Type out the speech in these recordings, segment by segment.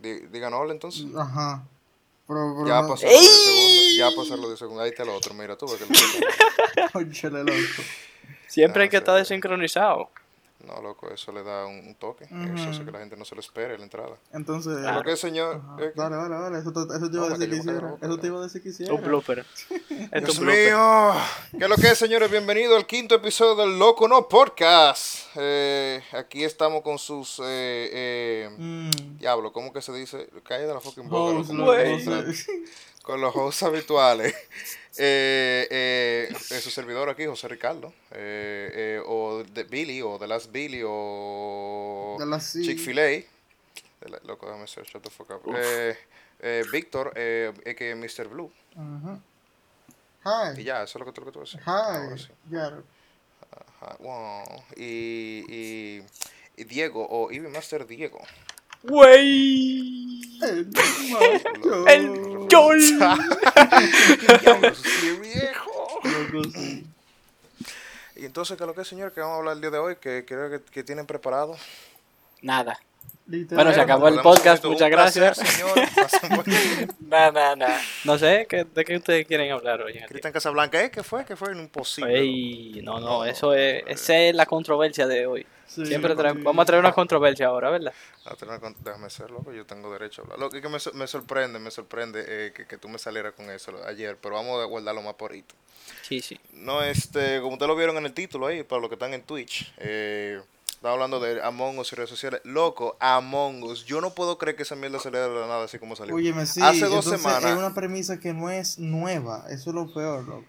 Digan hola entonces. Ajá. Pero, pero Ya no- pasó los 10 segundos. Ya pasaron los 10 segundos. Ahí está el otro. Mira, tú ves que el. Siempre Ah, hay que estar desincronizado. No, loco, eso le da un, un toque. Eso hace que la gente no se lo espere la entrada. Entonces. Lo que es, eh, Dale, dale, dale. Eso, te- eso te iba a decir que que hiciera. boca, Eso te iba a decir que hiciera. Un blooper. Dios un blooper. mío. ¿Qué es lo que es, señores? Bienvenido al quinto episodio del Loco No Podcast. Eh, aquí estamos con sus. Eh, eh, Mm. Diablo, ¿cómo que se dice? Calle de la fucking boca. Host, Con los hosts habituales. Eh, eh, eh, su servidor aquí, José Ricardo. Eh, eh, o de Billy, o The Last Billy, o. Chick-fil-A. Loco, déjame hacer, shut the fuck up. Eh, eh, Víctor, eh, que Mr. Blue. Ajá. Y Hi. ya, eso es lo que tengo que tú decir. Ahora Hi. sí. Ya. Ajá, wow. Y, y, y Diego, o Even Master Diego. Güey. El. El Yol. Viejo. Y entonces, ¿qué es lo que es, señor? que vamos a hablar el día de hoy? que creo que, que tienen preparado? Nada. Literal. Bueno, se acabó el podcast, muchas gracias. Nah, nah, nah. No sé, ¿qué- ¿de qué ustedes quieren hablar hoy? Cristian Casablanca, ¿eh? ¿Qué fue? ¿Qué fue? Imposible. Ey, no, no, eso es, esa es la controversia de hoy. Sí, Siempre vamos a traer una controversia ahora, ¿verdad? Ah, tener con- Déjame ser loco, yo tengo derecho a hablar. Lo que, que me, so- me sorprende, me sorprende eh, que, que tú me salieras con eso ayer, pero vamos a guardarlo más por ahorita. Sí, sí. No, este, como ustedes lo vieron en el título ahí, para los que están en Twitch, eh, estaba hablando de Among Us y redes sociales. Loco, Among Us, yo no puedo creer que esa mierda saliera de la nada así como salió. Óyeme, sí. Hace dos entonces semanas. Es una premisa que no es nueva. Eso es lo peor, loco.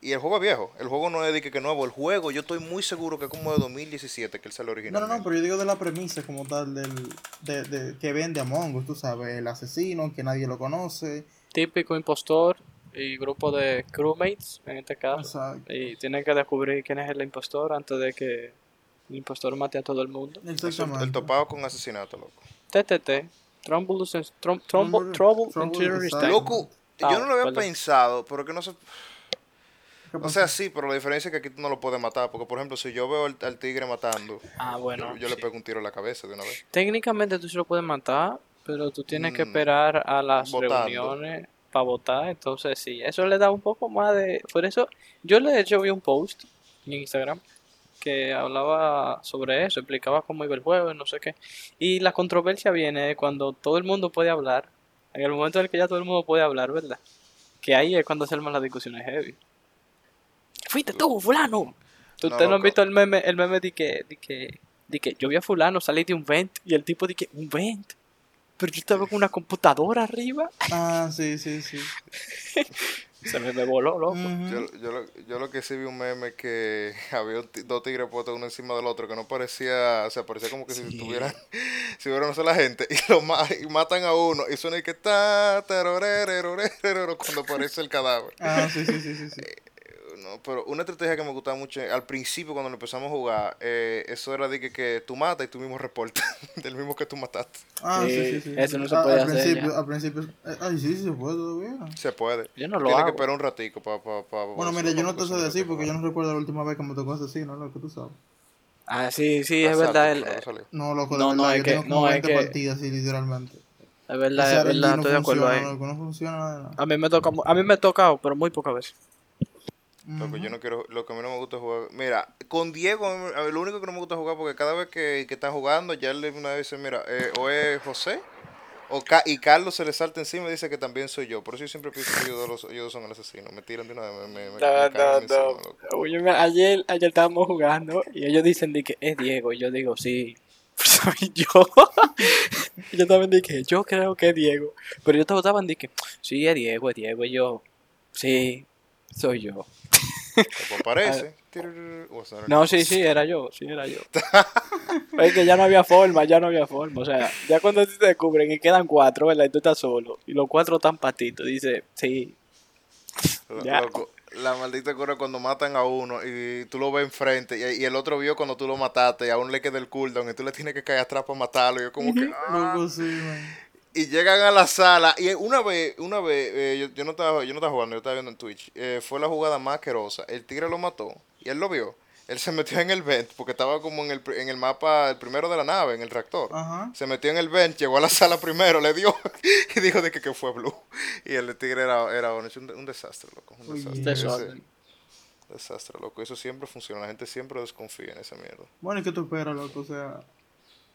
Y el juego es viejo, el juego no es de que, que nuevo, el juego yo estoy muy seguro que es como de 2017 que él sale No, original. no, no, pero yo digo de la premisa como tal del, de, de, que vende Among Us, tú sabes, el asesino, que nadie lo conoce. Típico impostor y grupo de crewmates, en este caso. Exacto. Y tienen que descubrir quién es el impostor antes de que el impostor mate a todo el mundo. Exactamente. el topado con asesinato, loco. TTT. Trouble- trouble trouble. Loco, Ah, yo no lo había pensado, pero que no sé. ¿Qué O sea, sí, pero la diferencia es que aquí tú no lo puedes matar. Porque, por ejemplo, si yo veo al, al tigre matando, Ah, bueno. yo, yo le pego un tiro en la cabeza de una vez. Técnicamente tú sí lo puedes matar, pero tú tienes que Mm, esperar a las votando. reuniones para votar. Entonces, sí, eso le da un poco más de. Por eso, yo de hecho vi un post en Instagram que hablaba sobre eso, explicaba cómo iba el juego y no sé qué. Y la controversia viene cuando todo el mundo puede hablar, en el momento en el que ya todo el mundo puede hablar, ¿verdad? Que ahí es cuando se arman las discusiones heavy. Fuiste tú, fulano. No, ¿Ustedes no han loco. visto el meme, el meme de que, de que, de que yo vi a fulano salir de un vent y el tipo de que, un vent. Pero yo estaba con una computadora arriba. Ah, sí, sí, sí. Se me, me voló, loco. Yo, yo, lo, yo lo que sí vi un meme que había dos tigres puestos uno encima del otro que no parecía, o sea, parecía como que si estuvieran, si hubiera una sola gente y lo ma- y matan a uno y suena y que está cuando aparece el cadáver. Ah, sí, sí, sí, sí. sí. No, pero una estrategia que me gustaba mucho al principio cuando lo empezamos a jugar, eh, eso era de que, que tú matas y tú mismo reportas del mismo que tú mataste. Ah, sí, Sí, sí, sí. eso no se Ah, puede al hacer Principio, ya. al principio. eh, Ay, sí, sí se puede todavía. Se puede. Yo no lo Tienes que hago. esperar un ratico para... Pa, pa, Bueno, mira, yo no te sé decir porque yo no recuerdo la última vez que me tocó asesino, lo que tú sabes. Ah, sí, sí, es verdad. el- No, loco, de No, no, verdad, es yo que- tengo como no, es 20 que- partidas así, literalmente. es verdad, es verdad, no estoy de acuerdo funciona, ahí. no. A mí me toca, a mí me ha tocado, pero muy pocas veces. Loco, yo no quiero, lo que a mí no me gusta es jugar. Mira, con Diego, a mí- lo único que no me gusta jugar porque cada vez que, que están jugando, ya él una vez dice, mira, eh, o es José, o Ca- y Carlos se le salta encima y dice que también soy yo. Por eso yo siempre pienso que ellos dos, los- ellos dos son el asesino. Me tiran de una vez, me, me, me- me caen encima, loco. Oye, me- ayer, ayer estábamos jugando y ellos dicen de que es Diego. Y yo digo, sí, soy yo. y yo también dije, yo creo que es Diego. Pero ellos todos estaban de que, sí, es Diego, es Diego. Y yo, sí, soy yo. Como o sea, No, sí, sí, era yo, sí, era yo. es que ya no había forma, ya no había forma. O sea, ya cuando te descubren y quedan cuatro, ¿verdad? Y tú estás solo. Y los cuatro están patitos. Dice, sí, ya. loco, la maldita cura cuando matan a uno y tú lo ves enfrente y, y el otro vio cuando tú lo mataste y a uno le queda el cooldown y tú le tienes que caer atrás para matarlo. Y yo como que... ah. Loco, sí, man. Y llegan a la sala y una vez una vez eh, yo, yo no estaba yo no estaba jugando yo estaba viendo en Twitch eh, fue la jugada más asquerosa el tigre lo mató y él lo vio Él se metió en el vent porque estaba como en el, en el mapa, el primero de la nave, en el reactor. Ajá. Se metió en el vent, llegó a la sala primero, le dio y dijo de que, que fue Blue. Y el tigre era, era un, desastre, loco. Un desastre. Ese- desastre, loco. Eso siempre funciona. La gente siempre desconfía en esa mierda. Bueno, ¿y qué tú esperas, loco? O sea,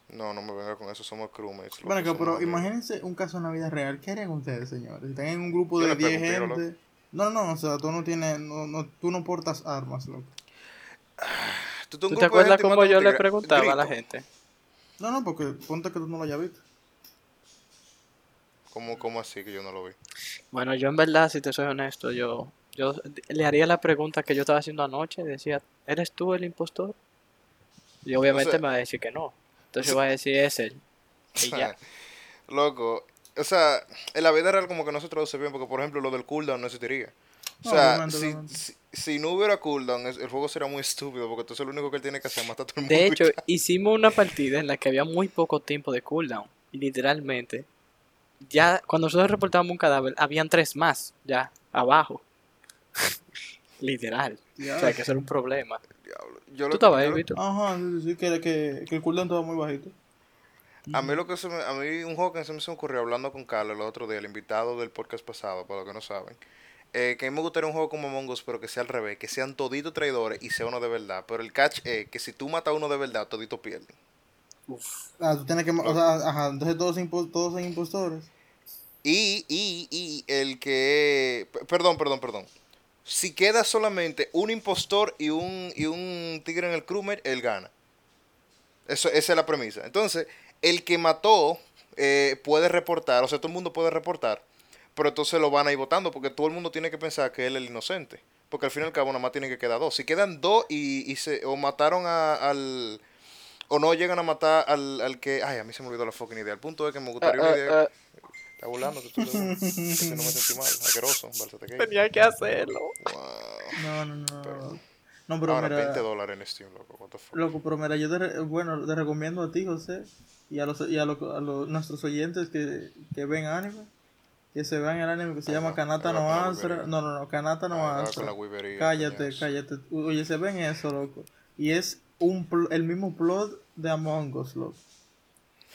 No, no me venga con eso. Somos crewmates. bueno, pero amigos. imagínense un caso en la vida real. ¿Qué harían ustedes, señores? Si están en un grupo Yo de le pego 10 un tiro, gente. No, no, o sea, tú no tienes, no, no, tú no portas armas, loco. ¿Tú, ¿Tú te acuerdas cómo yo le preguntaba a la gente? No, no, porque ponte que tú no lo hayas visto. ¿Cómo, ¿Cómo así que yo no lo vi? Bueno, yo en verdad, si te soy honesto, yo, yo le haría la pregunta que yo estaba haciendo anoche. Decía, ¿eres tú el impostor? Y obviamente sea- me va a decir que no. Entonces yo voy a decir, es él. Y ya. Loco, o sea, en la vida real como que no se traduce bien, porque por ejemplo lo del cooldown no existiría. O No, sea, si, si, si no hubiera cooldown, el juego sería muy estúpido, porque entonces lo único que él tiene que hacer es matar a todo el mundo. De hecho, ya. hicimos una partida en la que había muy poco tiempo de cooldown. Y literalmente, ya cuando nosotros reportábamos un cadáver, habían tres más, ya, abajo. Literal. O sea, que eso era un problema. Diablo. Yo ¿Tú estabas ahí, Víctor? Ajá, sí, sí, que, que, que el cooldown estaba muy bajito. A mí lo que se me, a mí un juego que se me se me ocurrió hablando con Carlos el otro día, el invitado del podcast pasado, para los que no saben, eh, que a mí me gustaría un juego como Among Us, pero que sea al revés, que sean toditos traidores y sea uno de verdad. Pero el catch es que si tú matas a uno de verdad, toditos pierden. Ah, tú tienes que, o sea, ajá, entonces todos, impo- todos son impostores. Y, y, y el que... Perdón, perdón, perdón. Si queda solamente un impostor y un, y un tigre en el crewmate, él gana. Eso, esa es la premisa. Entonces, el que mató eh, puede reportar, o sea, todo el mundo puede reportar, pero entonces lo van a ir votando porque todo el mundo tiene que pensar que él es el inocente. Porque al fin y al cabo nada más tienen que quedar dos. Si quedan dos y, y se, o mataron a- al... O no llegan a matar al, al que... Ay, a mí se me olvidó la fucking idea. El punto es que me gustaría una idea... Ah, ah, Está burlando, te estoy dando. Que si no me sentí mal, asqueroso, tenía que hacerlo. Wow. No, no, no. Pero- no, pero Ahora, mira, 20 dólares en Steam, loco, what the fuck. loco, pero mira, yo te, re- bueno, te recomiendo a ti, José, y a los, y a, los, a los- nuestros oyentes que, que ven anime, que se vean el anime que se Ahí llama Kanata no Astra. No, no, no, Kanata no va Astra. Cállate, cállate. Oye, se ven eso, loco. Y es un pl- el mismo plot de Among Us, loco.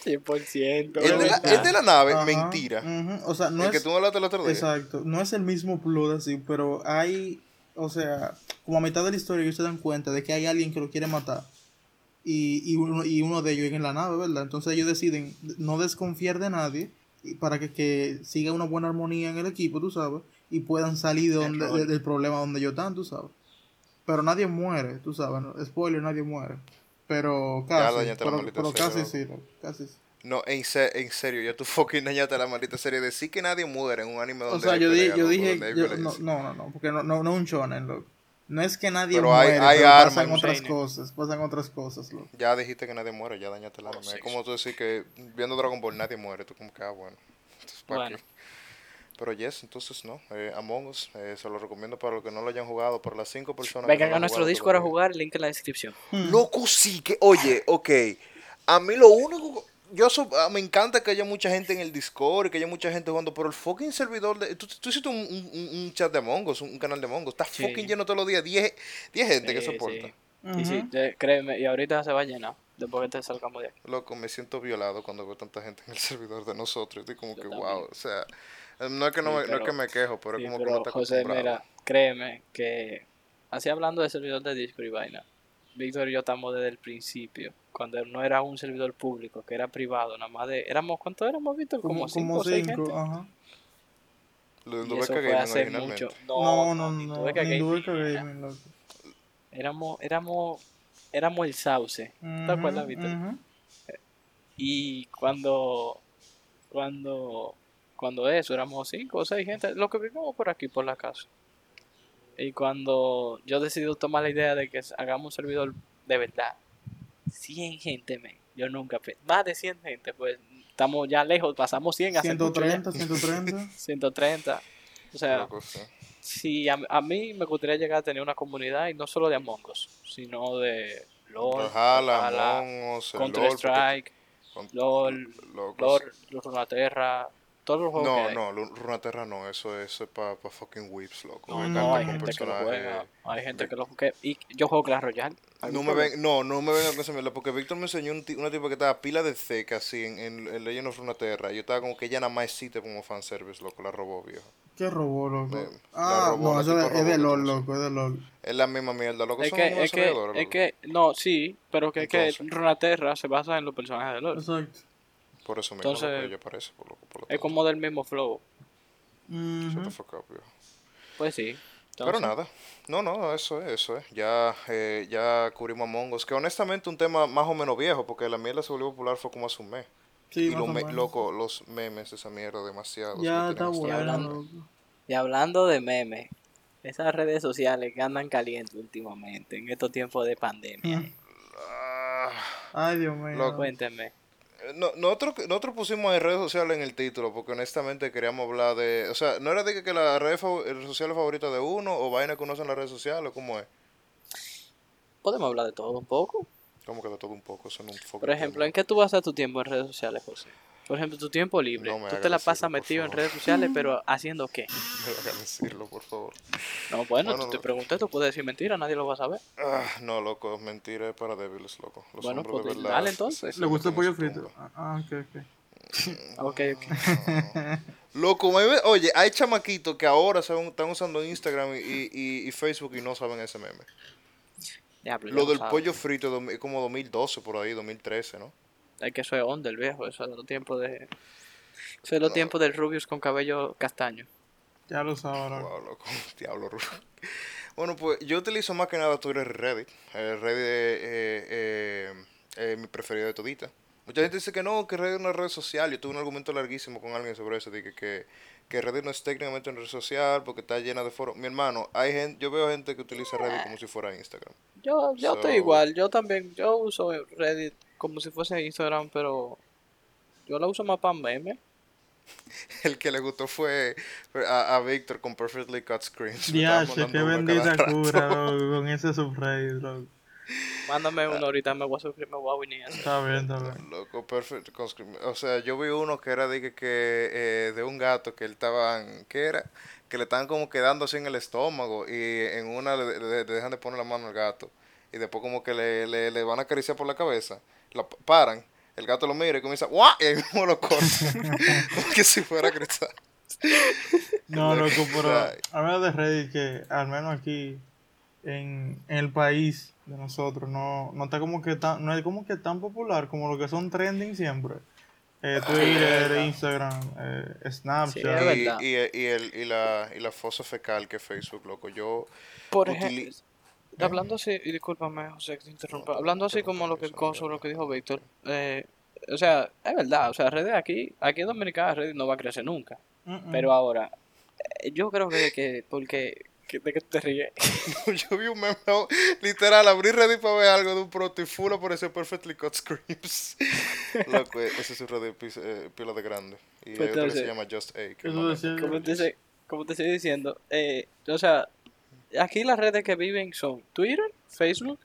100%. El de, la, de la nave, Ajá, mentira. O sea, no el es... que tú hablaste el otro día. Exacto, no es el mismo plot así, pero hay, o sea, como a mitad de la historia ellos se dan cuenta de que hay alguien que lo quiere matar y, y, uno, y uno de ellos es en la nave, ¿verdad? Entonces ellos deciden no desconfiar de nadie y para que, que siga una buena armonía en el equipo, tú sabes, y puedan salir de donde, de- del problema donde ellos están, tú sabes. Pero nadie muere, tú sabes, ¿no? spoiler, nadie muere. Pero casi, dañaste la pero, maldita pero serie, casi loco. sí, casi sí. No, en, se- en serio, ya tú fucking dañaste la maldita serie. Decir que nadie muere en un anime donde O sea, hay yo, di- pelea, yo loco, dije, hay yo- no, no, no, no, porque no, no, no es un shonen, loco. No es que nadie Pero hay- muere, hay pero armas pasan otras Seinen. cosas, pasan otras cosas, loco. Ya dijiste que nadie muere, ya dañaste el anime. sí, es como tú decir que viendo Dragon Ball nadie muere. Tú como que, ah, bueno. Entonces, ¿para Bueno. qué? Pero yes, entonces no. Eh, Among Us, eh, se lo recomiendo para los que no lo hayan jugado. Para las cinco personas que Vengan no lo a nuestro Discord a todavía. jugar, link en la descripción. Loco, sí que. Oye, ok. A mí lo único. Yo so- ah, me encanta que haya mucha gente en el Discord y que haya mucha gente jugando, pero el fucking servidor de. Tú, tú hiciste un, un- un- chat de Among Us, un canal de Among Us. Está Sí. fucking lleno todos los días. 10 10 gente que Sí, soporta. sí. Y sí, créeme, y ahorita se va a llenar después que te salgamos de aquí. Loco, me siento violado cuando veo tanta gente en el servidor de nosotros. Estoy como Yo que, también. wow. O sea, no es que, no, Sí, me, no es pero- que me quejo, pero Sí, es como que uno está José, mira, créeme que así hablando de servidor de Discord y vaina, Víctor y yo estamos desde el principio, cuando no era un servidor público, que era privado, nada más de, éramos, ¿cuánto éramos, Víctor? Como, Como, cinco como o seis cinco, gente. ajá. Lo de eso fue hace mucho. No, No, no, no, loco. Éramos, éramos, éramos el sauce. ¿Te acuerdas, Víctor? ujú. Y cuando, cuando, cuando eso, éramos cinco o seis gente, lo que vivimos por aquí, por la casa. Y cuando yo decidí tomar la idea de que hagamos un servidor de verdad, 100 gente, men, yo nunca, más de 100 gente, pues estamos ya lejos, pasamos 100 hace mucho ya. 130, 130. 130. O sea. Si a, a mí me gustaría llegar a tener una comuniddad y no solo de Among Us, sino de LOL, Among Us, el Counter LOL, Strike, LOL, loco, LOL, Runeterra, todos los juegos que No, hay. no, Runaterra no, eso, eso es para pa fucking whips, loco. No, No, hay gente que lo juega. Hay gente que lo juega. Y yo juego Clash Royale. No me ven, no, no me vengan con esa mierda, porque Víctor me enseñó un una tipa que estaba pila de seca así en, en, en Legend of Runeterra. Yo estaba como que ella nada más existe como fanservice, loco, la robó, viejo. ¿Qué robó, loco? Me- ah, robó, no, eso es, robó es de LOL, loco, es de LOL. Es la misma mierda, loco, Es son que, es que, es que, no, sí, pero que es que Entonces. Runaterra se basa en los personajes de LoL. Exacto. Por eso mismo, entonces, loco, ella parece, por loco, por lo Es tanto. como del mismo flow. Ujú. Shut the fuck up, viejo. Pues sí. Pero nada, no, no, eso es, eso es. Ya, eh, ya cubrimos a Mongos, que honestamente un tema más o menos viejo, porque la mierda se volvió popular fue como hace un mes. Sí, y más los o me- loco, los memes esa mierda, demasiados. Ya está bueno, hablando. Y hablando de memes, esas redes sociales que andan calientes últimamente en estos tiempos de pandemia. Mm. Ah, Ay, Dios mío. Cuénteme. No, nosotros, nosotros pusimos en redes sociales en el título porque honestamente queríamos hablar de... O sea, ¿no era de que, que la red sociales favorita de uno o vaina que uno hace en las redes sociales? ¿Cómo es? Podemos hablar de todo un poco. Como que de todo un poco, eso no un Por ejemplo. ¿en qué tú vas a tu tiempo en redes sociales, José? Por ejemplo, tu tiempo libre. No me tú hagas te la pasas metido en redes sociales, pero ¿haciendo qué? Me lo hagan decirlo, por favor. No, bueno, Bueno, tú te no. pregunté, tú puedes decir mentira, nadie lo va a saber. Ah, no, loco, mentira es para débiles, loco. Los Bueno, hombres de pues, verdad dale, entonces. ¿Le gusta el pollo frito? Ah, ok, ok. Ok, ok. Loco, me oye, hay chamaquitos que ahora saben- están usando Instagram y, y- y Facebook y no saben ese meme. Ya Lo del pollo frito es como 2012 por ahí, 2013, ¿no? Es que eso es onda, el viejo. Eso es los tiempos de. Eso es los tiempos del Rubius con cabello castaño. Ya lo sabes, loco. Wow, loco, diablo. Bueno, pues yo utilizo más que nada Twitter y Reddit. El Reddit es eh, eh, eh, mi preferido de todita. Mucha gente dice que no, que Reddit es una red social. Yo tuve un argumento larguísimo con alguien sobre eso. De que, que, que Reddit no es técnicamente una red social porque está llena de foros. Mi hermano, hay gente, yo veo gente que utiliza Reddit como si fuera Instagram. Yo, yo estoy igual, yo también, yo uso Reddit como si fuese Instagram, pero yo la uso más para memes. El que le gustó fue a, a Víctor con Perfectly Cut Screens. Mandando qué bendita cura, loco, con ese subreddit, loco. Mándame uno ahorita, me voy a suscribir, me voy a venir. Está bien, está bien. Loco, perfecto. O sea, yo vi uno que era de que, que, eh, de un gato que él estaban, ¿qué era? Que le estaban como quedando así en el estómago y en una le, le- le dejan de poner la mano al gato y después como que le, le, le van a acariciar por la cabeza, la paran, el gato lo mira y comienza, ¡guau! Y ahí mismo lo cortan, como que si fuera cristal. No, loco, pero Ay. habla de Reddit que al menos aquí en, en el país de nosotros no, no está como que tan, no es como que tan popular como lo que son trending siempre. Eh, Twitter, Instagram, eh, Snapchat. Sí. Y, y, y, el, y, la, y la fosa fecal que es Facebook, loco. Yo Por ejemplo, hablando así, y discúlpame, José, que te interrumpa, hablando así como lo que con- sobre lo que dijo Víctor, eh, o sea, es verdad, o sea, Reddit aquí, aquí en Dominicana Reddit no va a crecer nunca, pero ahora, eh, yo creo que, que porque, que, de que tú te ríes, Yo vi un meme, literal, abrí Reddit para ver algo de un proto y full apareció Perfectly Cut Screams. Loco, ese es un Reddit eh, pila de grande. Y Pues hay otro que se llama Just A. como te, como te estoy diciendo, eh, o sea, aquí las redes que viven son Twitter, Facebook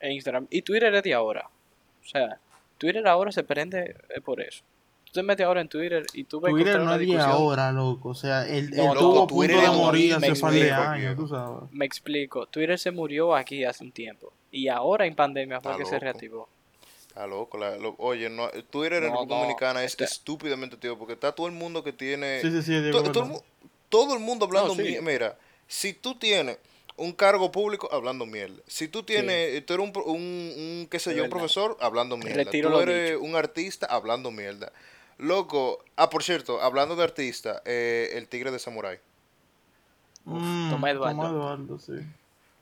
e Instagram, y Twitter es de ahora, o sea, Twitter ahora se prende eh, por eso. Tú te metes ahora en Twitter y tú ves Twitter no es de ahora, loco. O sea, él, No, él loco, tuvo punto de morir un hace par de años, viejo. tú sabes. Me explico, Twitter se murió aquí hace un tiempo y ahora en pandemia fue que se reactivó. Está loco. la- lo- oye, no, Twitter en No, República no, Dominicana es este- estúpidamente, tío, porque está todo el mundo que tiene... Sí, sí, sí, Diego, to- todo, el, todo el mundo hablando No, sí. Mira, si tú tienes un cargo público hablando mierda. Si tú tienes, tú eres un, pro- un, un, qué sé yo, un profesor hablando mierda. Retiro tú eres dicho. un artista hablando mierda. Loco, ah, por cierto, hablando de artista, eh, el tigre de Samurai. Mm, Tomás Eduardo. Tomás Eduardo, sí.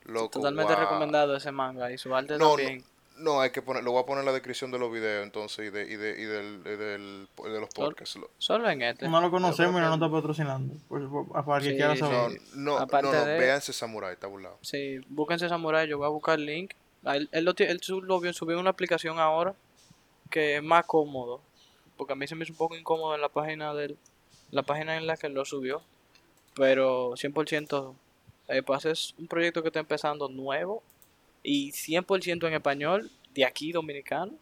Loco, Totalmente wow. recomendado ese manga y su arte No, también. No, hay que poner, lo voy a poner en la descripción de los videos entonces y de, y de, y del, y del- de los Sol- podcasts. Lo- Solo en este. No lo conocemos y no nos está patrocinando. Por- por- para que Sí, quiera sí. No, saber. no, Aparte no, no, de- véanse Samurai, está burlado. Sí, búsquense Samurai, yo voy a buscar el link. Ah, Él, él, lo, él su- lo vio- subió una aplicación ahora que es más cómodo. Porque a mí se me hizo un poco incómodo en la página del, la página en la que lo subió. Pero 100% eh, pues es un proyecto que está empezando nuevo y 100% en español de aquí dominicano.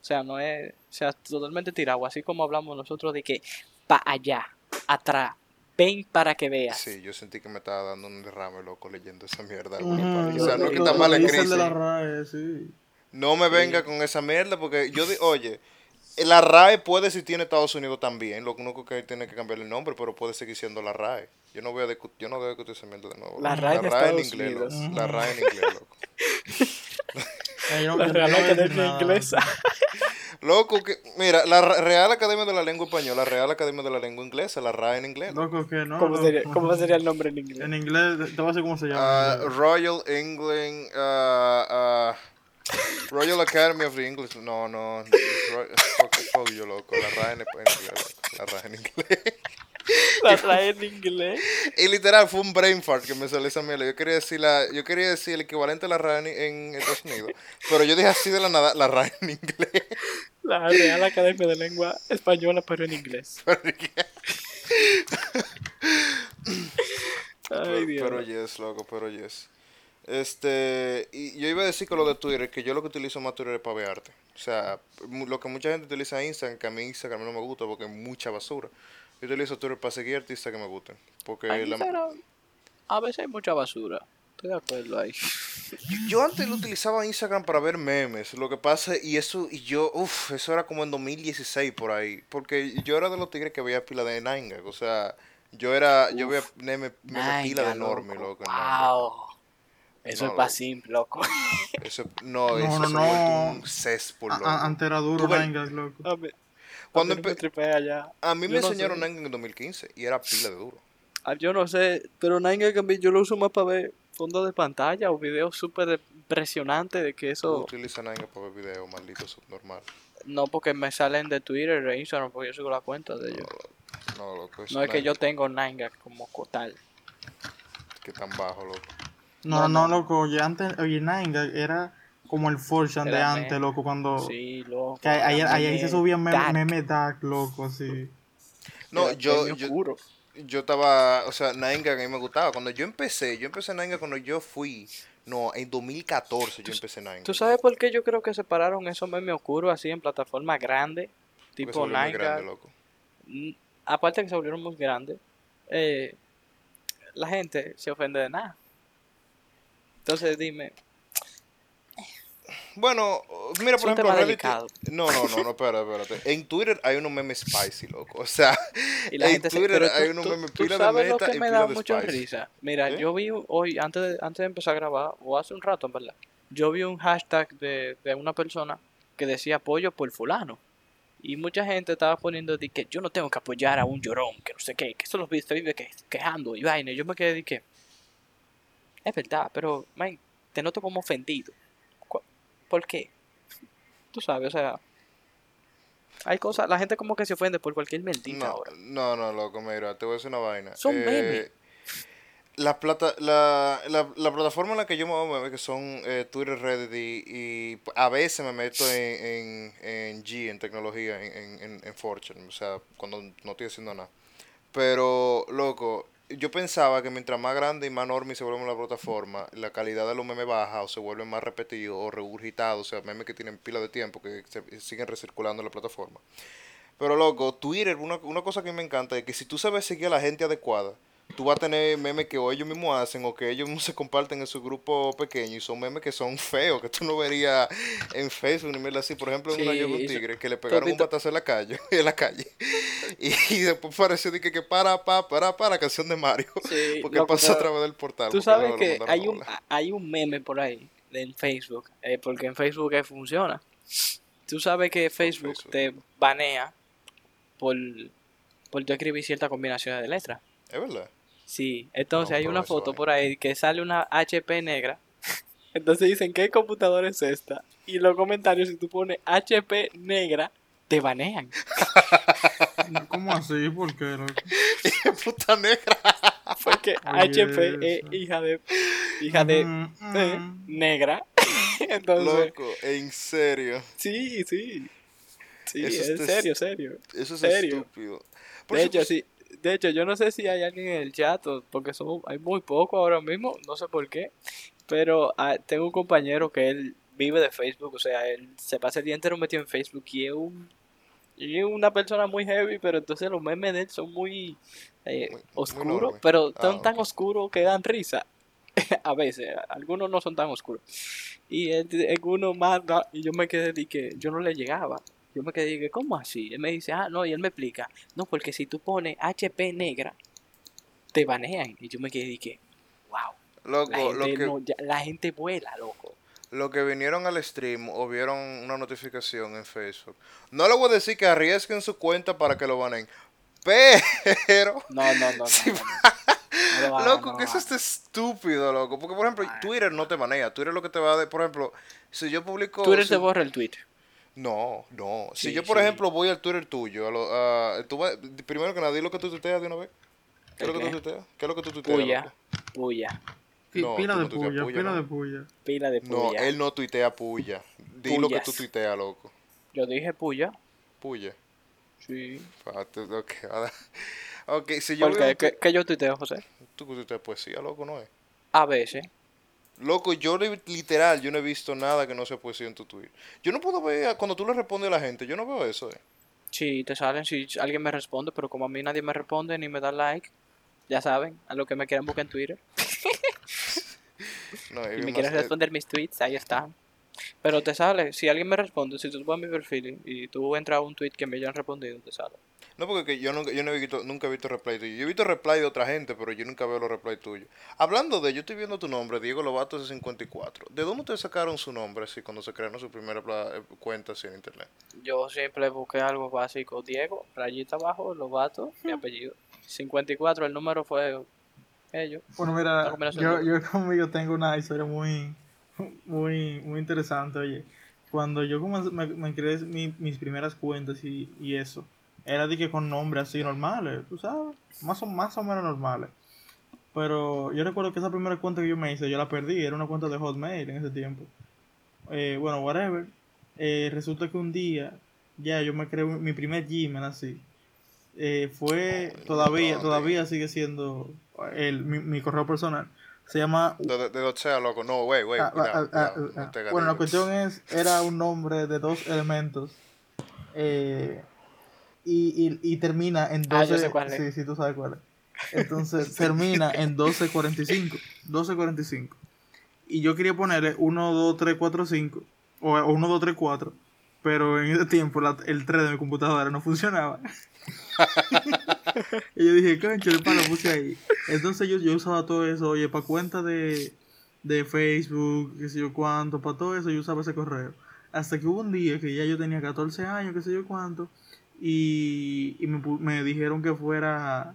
O sea, no es, o sea, totalmente tirado, así como hablamos nosotros de que pa allá, atrás, ven para que veas. Sí, yo sentí que me estaba dando un derrame, loco, leyendo esa mierda. O sea, no es que está mal escrito. de la RAE, sí. No me venga con esa mierda porque yo, di- oye, la RAE puede si tiene Estados Unidos también, lo único que tiene que cambiar el nombre, pero puede seguir siendo la RAE. Yo no voy a discu- yo no voy a discutir esa mierda de nuevo. La RAE de en Estados inglés, Unidos. loco. La RAE en inglés, loco. La Real Academia. Inglesa. Loco, que, mira, la Real Academia de la Lengua Española, la Real Academia de la Lengua Inglesa, la RAE en inglés. loco. Que no. ¿Cómo loco. sería, ¿Cómo sería el nombre en inglés? En inglés, te voy a decir cómo se Ah, llama. Royal England, ah, ah, Royal Academy of the English, no, no, fuck, fuck you, loco, la RAE en, inglés, la RAE en inglés. La trae en inglés. Y literal fue un brain fart que me salió esa mierda. Yo quería decir la, yo quería decir el equivalente a la RAE en, Estados Unidos, pero yo dije así de la nada, la RAE en inglés. La Real Academia de Lengua Española, pero en inglés. Ay, Dios. Pero yes, loco, pero yes. Este, y yo iba a decir con lo de Twitter, que yo lo que utilizo más Twitter es para ver arte. O sea, lo que mucha gente utiliza Instagram, que a mí Instagram no me gusta porque es mucha basura. Yo utilizo Twitter para seguir artistas que me gusten. Porque la- a veces hay mucha basura. Estoy de acuerdo ahí. yo antes lo utilizaba Instagram para ver memes. Lo que pasa, y eso, y yo, uff, eso era como en 2016 por ahí. Porque yo era de los tigres que veía pila de Nine Gag, O sea, yo era, yo veía meme, meme pila de enorme, loco. Wow. Eso No, es para loco. simple, loco. Eso, no, No, eso no, se no. ha un céspol, loco. a- Antes era duro, Gag, loco. A mí, Cuando a mí no me empe-. A mí me Yo no enseñaron Gag en 2015 y era pila de duro. Ah, Yo no sé, pero Nine Gag yo lo uso más para ver fondos de pantalla o videos súper impresionantes de que Tú eso... utilizas Nine Gag para ver videos, maldito subnormal. No, porque me salen de Twitter e Instagram, porque yo sigo la cuenta de ellos. No, loco, eso No es que yo tengo Nine Gag como co- tal. Que tan bajo, loco. No, No, no, loco. Oye, antes, oye, Nine era como el Fortune de antes, meme. loco, cuando. Sí, loco. Que ahí, ahí, era ahí se meme subían meme, dark, meme dark, loco, así. No, era yo, meme yo, oscuro. yo estaba, o sea, Nine Gag a mí me gustaba. Cuando yo empecé, yo empecé Nine Gag cuando yo fui, no, en 2014 yo empecé Nine Gag. ¿Tú sabes por qué yo creo que separaron esos memes oscuros así en plataformas grandes? Tipo Nine grande, loco. Mm, Aparte que se volvieron muy grandes, eh, la gente se ofende de nada. Entonces dime, Bueno, mira, Es por un ejemplo, tema Reddit- delicado. No, no, no, no, espérate, espérate. En Twitter hay unos memes spicy, loco. O sea, y la en gente. Twitter hay unos memes tú pila de sabes lo meta que y me da de mucha risa. Mira, ¿Eh? yo vi hoy, antes de, antes de empezar a grabar, o hace un rato, en verdad, yo vi un hashtag de, de una persona que decía apoyo por fulano. Y mucha gente estaba poniendo de que yo no tengo que apoyar a un llorón, que no sé qué, que eso lo se vive que, quejando y vaina. Y yo me quedé de que, es verdad, pero, man, te noto como ofendido. ¿Por qué? Tú sabes, o sea, hay cosas, la gente como que se ofende por cualquier mentira No, ahora. no, no, loco, mira, te voy a decir una vaina. Son Eh, memes. La, plata, la, la, la plataforma en la que yo me mover, que son eh, Twitter, Reddit y, y a veces me meto en, en, en G, en tecnología, en, en, en Fortune, o sea, cuando no estoy haciendo nada. Pero, loco, yo pensaba que mientras más grande y más normie se vuelve la plataforma, la calidad de los memes baja o se vuelven más repetidos o regurgitados, o sea, memes que tienen pila de tiempo que se, siguen recirculando en la plataforma. Pero, loco, Twitter, una, una cosa que me encanta es que si tú sabes seguir a la gente adecuada, tú vas a tener memes que o ellos mismos hacen o que ellos mismos se comparten en su grupo pequeño y son memes que son feos, que tú no verías en Facebook ni mierda así. Por ejemplo, en una Sí, vi un tigre que le pegaron un batazo en la calle, en la calle. Y, y después pareció de que, que para, para, para, para, canción de Mario. Sí, Porque pasó a través del portal. Tú sabes que hay un, hay un meme por ahí en Facebook, eh, porque en Facebook funciona. Tú sabes que Facebook, Facebook. te banea por, por tú escribir ciertas combinaciones de letras. Es verdad. Sí, entonces No, hay una foto por ahí que sale una HP negra. Entonces dicen, ¿qué computadora es esta? Y los comentarios, si tú pones HP negra, te banean. ¿Cómo así? ¿Por qué? Puta negra. Porque Oye, HP es hija de, hija de Mm, eh, mm. negra. Entonces, Loco, en serio. Sí, sí. Sí, Eso es es- serio, serio. Eso es ¿Serio? estúpido. Por De hecho, sí. De hecho, yo no sé si hay alguien en el chat, porque somos, hay muy poco ahora mismo, no sé por qué. Pero ah, tengo un compañero que él vive de Facebook, o sea, él se pasa el día entero metido en Facebook y es un y es una persona muy heavy, pero entonces los memes de él son muy, eh, Muy- oscuros, pero Ah, son tan oscuros que dan risa. a veces, algunos no son tan oscuros. Y el- algunos más, y yo me quedé de que yo no le llegaba. Yo me quedé de que, ¿cómo así? Él me dice, ah, no, y él me explica, no, porque si tú pones HP negra, te banean. Y yo me quedé de que, wow, Loco, la lo gente, que, no- ya- la gente vuela, loco. lo que vinieron al stream o vieron una notificación en Facebook. No le voy a decir que arriesguen su cuenta para que lo banen. Pero, No, no, no, lo loco, que lo eso está estúpido, loco. Porque, por ejemplo, Twitter no te banea. Twitter lo que te va a dar, por ejemplo, si yo publico... Twitter si- te borra el tweet. No, no. Si yo, por sí. ejemplo, voy al Twitter tuyo, a lo- a- tú vas- primero que nada, di lo que tú tuiteas de una vez. ¿Qué es lo que tú tuiteas? ¿Qué es lo que tú tuiteas? Puya, loco? puya, No, pila de no puya, puya, pila ¿no? de puya. pila de No, puya. él no tuitea puya. Di lo que tú tuiteas, loco. Yo dije puya. Puya. Sí. Ok, si yo ¿Por veo qué? ¿Qué, yo tuiteo, José? tú que tuiteas poesía, loco, no es. A veces. Loco, yo li- literal, yo no he visto nada que no sea poesía en tu tweet. Yo no puedo ver, cuando tú le respondes a la gente, yo no veo eso, eh. Sí, te salen si alguien me responde, pero como a mí nadie me responde ni me da like, ya saben, a lo que me quieran buscar en Twitter. No, Si bien me quieres eh, responder mis tweets, ahí están. Pero te sale, si alguien me responde, si tú vas a mi perfil y tú entras a un tweet que me hayan respondido, te sale. No, porque que yo, nunca, yo no he visto, nunca he visto replay tuyo. Yo he visto replay de otra gente, pero yo nunca veo los replay tuyos. Hablando de, yo estoy viendo tu nombre, Diego Lobato 54. ¿De dónde ustedes sacaron su nombre así cuando se crearon su primera eh, cuenta así en internet? Yo siempre busqué algo básico. Diego, rayita abajo, Lobato, mi apellido. 54, el número fue ellos. Bueno, mira, yo, de- yo conmigo tengo una historia muy, muy, muy interesante, oye. Cuando yo comencé- me, me creé mi- mis primeras cuentas y, y eso, era de que con nombres así normales, tú sabes, más o, más o menos normales. Pero yo recuerdo que esa primera cuenta que yo me hice, yo la perdí, era una cuenta de Hotmail en ese tiempo. Eh, bueno, whatever. Eh, resulta que un día, ya yo me creé mi primer Gmail así. Eh, fue, todavía, todavía sigue siendo el, mi, mi correo personal. Se llama De, de, sea, loco. No, güey, güey. Ah, ah, ah, no te ah. Bueno, la cuestión es, era un nombre de dos elementos eh, y, y, y termina en 12... Ah, yo sé cuál es. Sí, sí, tú sabes cuál es. Entonces termina en 1245. 1245. Y yo quería ponerle 1, 2, 3, 4, 5. O, o 1, 2, 3, 4. Pero en ese tiempo la- el 3 de mi computadora no funcionaba. y yo dije, concho, el palo puse ahí. Entonces yo, yo usaba todo eso, oye, para cuenta de, de Facebook, qué sé yo cuánto, para todo eso yo usaba ese correo. Hasta que hubo un día que ya yo tenía 14 años, qué sé yo cuánto, y, y me, me dijeron que fuera,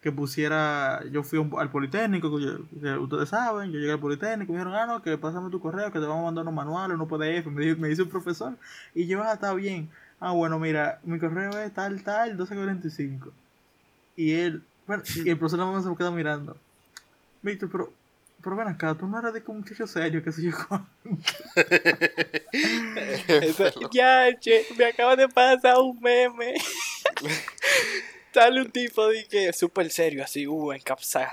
que pusiera, yo fui al Politécnico, que, que ustedes saben, yo llegué al Politécnico, me dijeron, ah, no, que pásame tu correo, que te vamos a mandar unos manuales, unos PDF, me dice un profesor, y yo, ah, está bien. Ah, bueno, mira, mi correo es tal, tal, 1245. Y él, bueno, y el profesor nada más se me queda mirando. Víctor, pero, pero ven acá, tú no eres de que un muchacho serio, que sé yo. cuánto". Eso- ya, che, me acaba de pasar un meme. sale un tipo de que súper serio, así, uh, en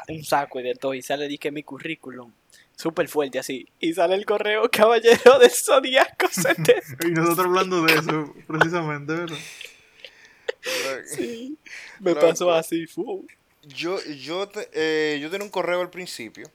un saco y de todo, y sale que mi currículum, súper fuerte así, y sale el correo caballero del zodiaco 70. Y nosotros hablando de eso, precisamente, ¿verdad? Sí, me Loco. pasó así, fu. Yo, yo, te- eh, yo tenía un correo al principio.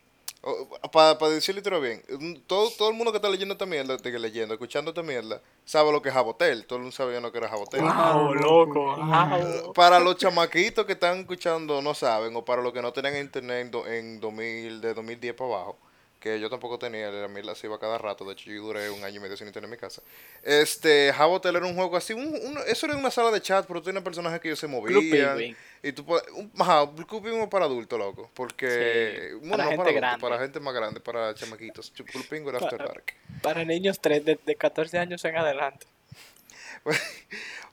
Para decirlo todo bien, mm, todo, todo el mundo que está leyendo esta mierda, de que leyendo, escuchando esta mierda, sabe lo que es Jabotel. Todo el mundo sabía lo que era Jabotel. Wow, loco, wow. Para los chamaquitos que están escuchando no saben, o para los que no tenían internet en, do- en 2000, de 2010 para abajo, que yo tampoco tenía, la mierda se iba cada rato, de hecho yo duré un año y medio sin internet en mi casa. Este, Jabotel era un juego así, un, un- eso era una sala de chat, pero tenía personajes que ellos se movían. Y tú puedes, un, ajá, Club para adultos, loco, porque, Sí, bueno, para no gente para grande. para gente más grande, para chamaquitos. Club Penguin era After Para- Dark. Para niños tres de, de 14 años en adelante.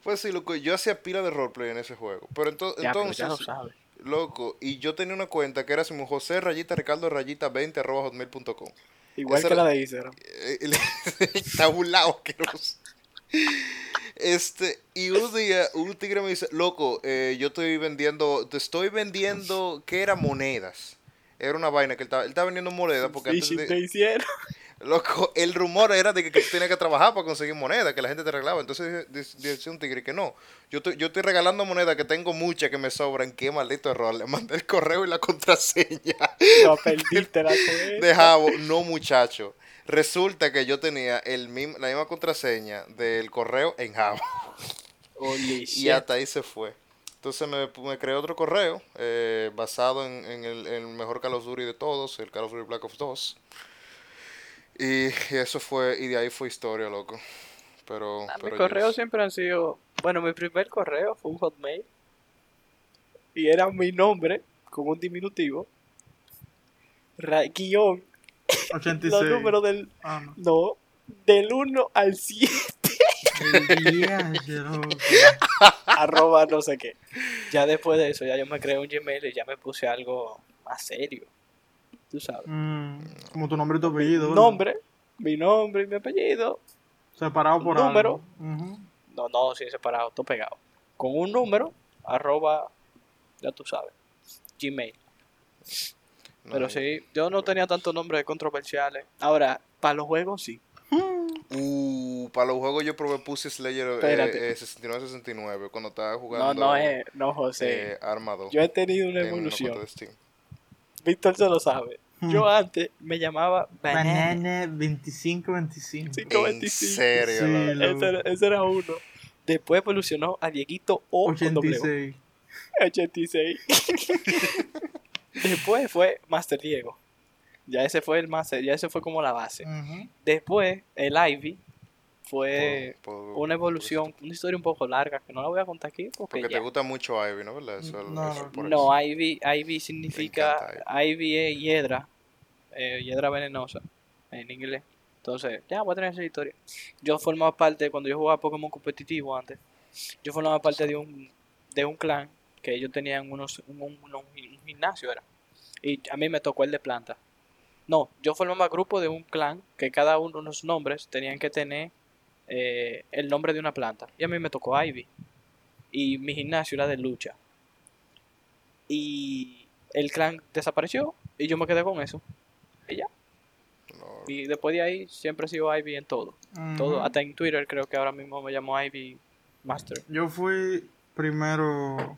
Pues sí, loco, yo hacía pila de roleplay en ese juego. Pero ento- Ya, pero entonces, ya lo sabes. Loco, y yo tenía una cuenta que era como José Rayita Ricardo Rayita 20 arroba hotmail.com. Igual Esa que era- la de Instagram. Eh, Está burlado, asqueroso. Este, y un día, un tigre me dice, loco, eh, yo estoy vendiendo, te estoy vendiendo, ¿qué era? Monedas. Era una vaina que él estaba, él estaba vendiendo monedas porque antes Phishing te hicieron. Loco, el rumor era de que, que tú tenías que trabajar para conseguir moneda, que la gente te regalaba. Entonces dice- un tigre que no. Yo estoy, yo estoy regalando moneda que tengo muchas que me sobran. Qué maldito error. Le mandé el correo y la contraseña No perdiste la cuenta. de Jabo. No, muchacho. Resulta que yo tenía el mismo, la misma contraseña del correo en Jabo. Holy Y shit. hasta ahí se fue. Entonces me, me creé otro correo eh, basado en, en el, en el mejor Call of Duty de todos, el Call of Duty Black Ops 2. Y, y eso fue, y de ahí fue historia, loco. Pero, Ah, pero mis correos siempre han sido. Bueno, mi primer correo fue un hotmail. Y era mi nombre, con un diminutivo. guion, 86. los números del. Ah, no. No, del 1 al 7. El diache, loco. arroba no sé qué. Ya después de eso, ya yo me creé un Gmail y ya me puse algo más serio. Tú sabes. Mm, como tu nombre y tu apellido. ¿verdad? Nombre, mi nombre y mi apellido. Separado por Número. algo. Ujú. No, no, sin separado, todo pegado. Con un número, arroba, ya tú sabes, Gmail. no, Pero sí, yo no tenía tantos nombres controversiales. Ahora, para los juegos sí. Uh, para los juegos yo probé Pussy Slayer eh, eh, 69-69 cuando estaba No, jugando no es, no, José. eh, Arma 2 yo he tenido una evolución. Víctor se lo sabe. Yo antes me llamaba Banana. Banana 2525. Sí. En 25. serio, Sí. Ese, era- ese era uno. Después evolucionó a Dieguito O con doble O. 86. 86. Después fue Master Diego. Ya ese fue el Master, ya ese fue como la base. Después el Ivy fue Por- por- una evolución, una historia un poco larga que no la voy a contar aquí porque, Porque ya. te gusta mucho Ivy, ¿no? ¿Verdad? Eso, No, eso no. por eso. No, Ivy, Ivy significa Ivy es hiedra, eh, hiedra venenosa en inglés. Entonces, ya voy a tener esa historia. Yo formaba parte, cuando yo jugaba Pokémon competitivo antes, yo formaba parte de un, de un clan que ellos tenían unos, un, un- un- un gimnasio, era. Y a mí me tocó el de planta. No, yo formaba grupo de un clan que cada uno de los nombres tenían que tener eh, el nombre de una planta. Y a mí me tocó Ivy. Y mi gimnasio era de lucha. Y el clan desapareció y yo me quedé con eso. Y ya. No, Y después de ahí siempre he sido Ivy en todo. Todo, hasta en Twitter creo que ahora mismo me llamo Ivy Master. Yo fui primero.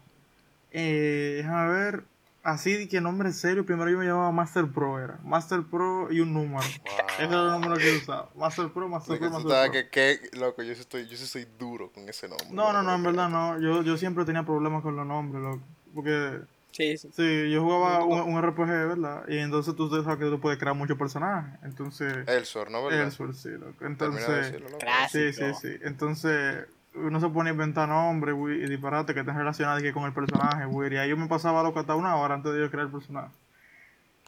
Eh, déjame ver. Así que nombre serio. Primero yo me llamaba Master Pro. Era Master Pro y un número. Ese era el número que yo usaba. Master Pro, Master Pro, Master Pro. que, que, loco, yo sí estoy, yo soy duro con ese nombre. No, no, no, en verdad no. Yo, yo siempre tenía problemas con los nombres, loco. Porque, Sí, sí. sí, yo jugaba un, un RPG, ¿verdad? Y entonces tú sabes que tú puedes crear muchos personajes. Entonces, Elsewhere, ¿no? ¿Verdad? Ellsworth, sí, loco. Termina de Entonces, decirlo, loco. Sí, sí, sí. Entonces, uno se pone a inventar nombres, y disparate que estén relacionados con el personaje, güey. Y ahí yo me pasaba loco hasta una hora antes de yo crear el personaje.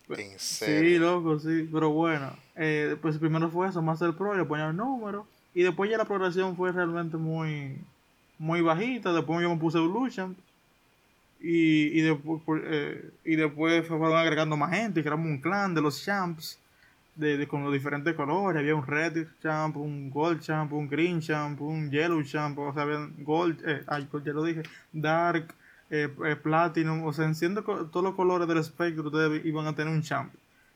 En Sí, serio. loco, sí. Pero bueno, eh, pues primero fue eso, Master Pro, le ponía el número. Y después ya la progresión fue realmente muy, muy bajita. Después yo me puse Evolution. Y, y después, eh, y después fueron agregando más gente. y Creamos un clan de los champs. De, de- con los diferentes colores. Había un red champ, un gold champ, un green champ, un yellow champ. O sea, había gold, eh, ay, ya lo dije, dark, eh, eh, platinum. O sea, enciendo todos los colores del espectro. Ustedes iban a tener un champ.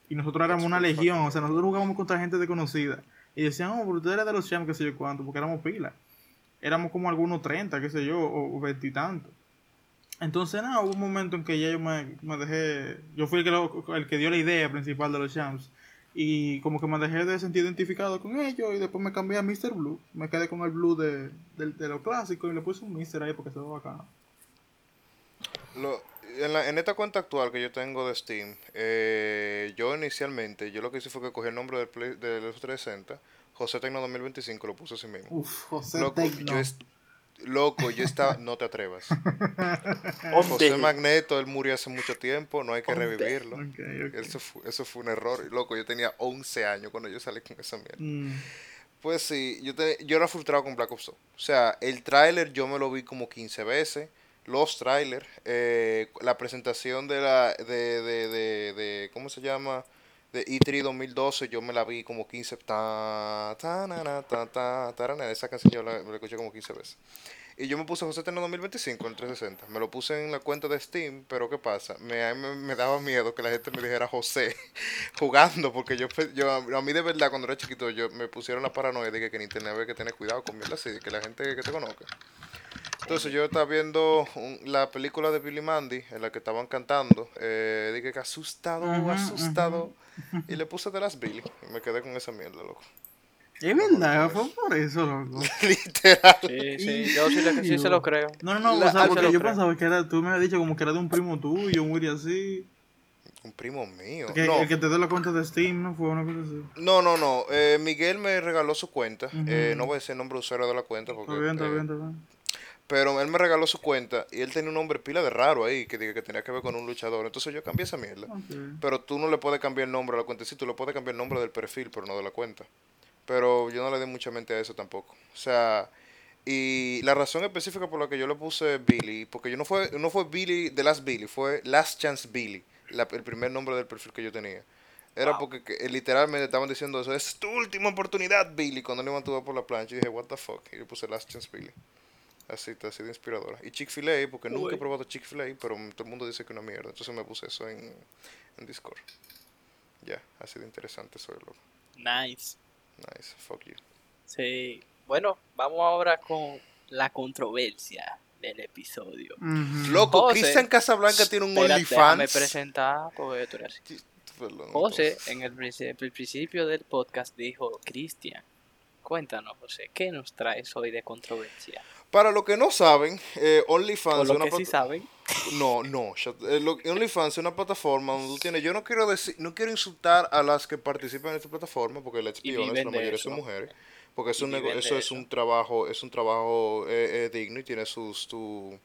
Y nosotros éramos una legión. O sea, nosotros jugábamos contra gente desconocida. Y decían, oh, pero ustedes eran de los champs, qué sé yo cuánto. Porque éramos pilas. Éramos como algunos 30, qué sé yo, o, o 20 y tanto. Entonces, nada, hubo un momento en que ya yo me, me dejé. Yo fui el que, lo- el que dio la idea principal de los champs. Y como que me dejé de sentir identificado con ellos. Y después me cambié a Mr. Blue. Me quedé con el Blue de, de, de lo clásico. Y le puse un Mr. ahí porque se ve bacano. Lo- en, la- en esta cuenta actual que yo tengo de Steam, eh, yo inicialmente, yo lo que hice fue que cogí el nombre del, Play- del Xbox 360, José Tecno 2025, lo puse así mismo. Uf, José Tecno. yo loco, yo estaba, no te atrevas. ¿Dónde? José Magneto, él murió hace mucho tiempo, no hay que ¿Dónde? revivirlo. Eso fue, eso fue un error. Loco, yo tenía 11 años cuando yo salí con esa mierda. Mm, Pues sí, yo, te- yo era frustrado con Black Ops 2. O sea, el tráiler yo me lo vi como 15 veces. Los trailers, eh, la presentación de la, de, de, de, de- ¿cómo se llama? De E3 2012, yo me la vi como 15, ta, ta, na, ta, ta, ta, esa canción yo la, escuché como 15 veces. Y yo me puse José Teno 2025 en el 360. Me lo puse en la cuenta de Steam, pero ¿qué pasa? Me, me, me daba miedo que la gente me dijera José jugando, porque yo, pe- yo a mí de verdad cuando era chiquito yo me pusieron la paranoia de que, que en internet había que tener cuidado con mierda así, que la gente que te conozca. Entonces yo estaba viendo un- la película de Billy Mandy en la que estaban cantando. Eh, dije que asustado, asustado. Y le puse de las Billy. Y me quedé con esa mierda, loco. Es verdad, fue por eso, loco. Literal. Sí, sí, yo sí, sí se lo creo. No, no, no, La- o sea, al- porque yo creo. pensaba que era, tú me habías dicho como que era de un primo tuyo, un güey así. Un primo mío. Que, No, El que te dio la cuenta de Steam, ¿no? Fue una cosa así. no, no. no. Eh, Miguel me regaló su cuenta. Eh, no voy a decir el nombre de usuario de la cuenta. Porque, Está bien, está eh, bien, está bien. Pero él me regaló su cuenta y él tenía un nombre pila de raro ahí que, diga que tenía que ver con un luchador. Entonces yo cambié esa mierda. Pero tú no le puedes cambiar el nombre a la cuenta. Sí, tú le puedes cambiar el nombre del perfil, pero no de la cuenta. Pero yo no le di mucha mente a eso tampoco. O sea, y la razón específica por la que yo le puse Billy, porque yo no fue, no fue Billy de Last Billy, fue Last Chance Billy, la- el primer nombre del perfil que yo tenía. Era Wow. porque que- literalmente estaban diciendo eso, es tu última oportunidad, Billy, cuando iban a por la plancha. Y dije, what the fuck, y yo puse Last Chance Billy. Así, está, así de inspiradora. Y Chick-fil-A, porque nunca he probado Chick-fil-A, pero todo el mundo dice que es una mierda. Entonces me puse eso en, en Discord. Ya, así de interesante soy, loco. Nice. Nice, fuck you. Sí. Bueno, vamos ahora con la controversia del episodio. Loco, Cristian Casablanca tiene un OnlyFans. presentar porque tú eres así. Perdón, José, en el, el principio del podcast, dijo: Cristian, cuéntanos, José, ¿qué nos traes hoy de controversia? Para los que no saben, eh, OnlyFans Por es lo una que sí saben, No, no. eh, OnlyFans es una plataforma donde tú tienes. Yo no quiero decir, no quiero insultar a las que participan en esta plataforma, porque let's be honest, la mayoría eso. son mujeres. Porque es un eso es un trabajo, es un trabajo eh, eh, digno y tiene sus, tu-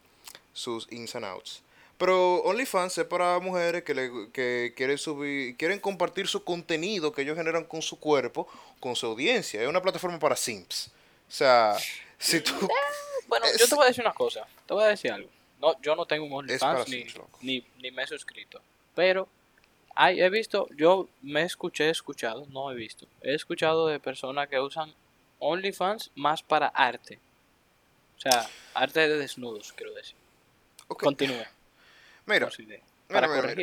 sus ins and outs. Pero OnlyFans es para mujeres que, le, que quieren subir, quieren compartir su contenido que ellos generan con su cuerpo, con su audiencia. Es una plataforma para simps. O sea, si tú... bueno, Es- yo te voy a decir una cosa, te voy a decir algo. No, yo no tengo un OnlyFans ni, ni, ni me he suscrito, pero hay, he visto, yo me escuché, he escuchado, no he visto, he escuchado de personas que usan OnlyFans más para arte. O sea, arte de desnudos, quiero decir. Ok, Continúe. Mira, para mira, mira.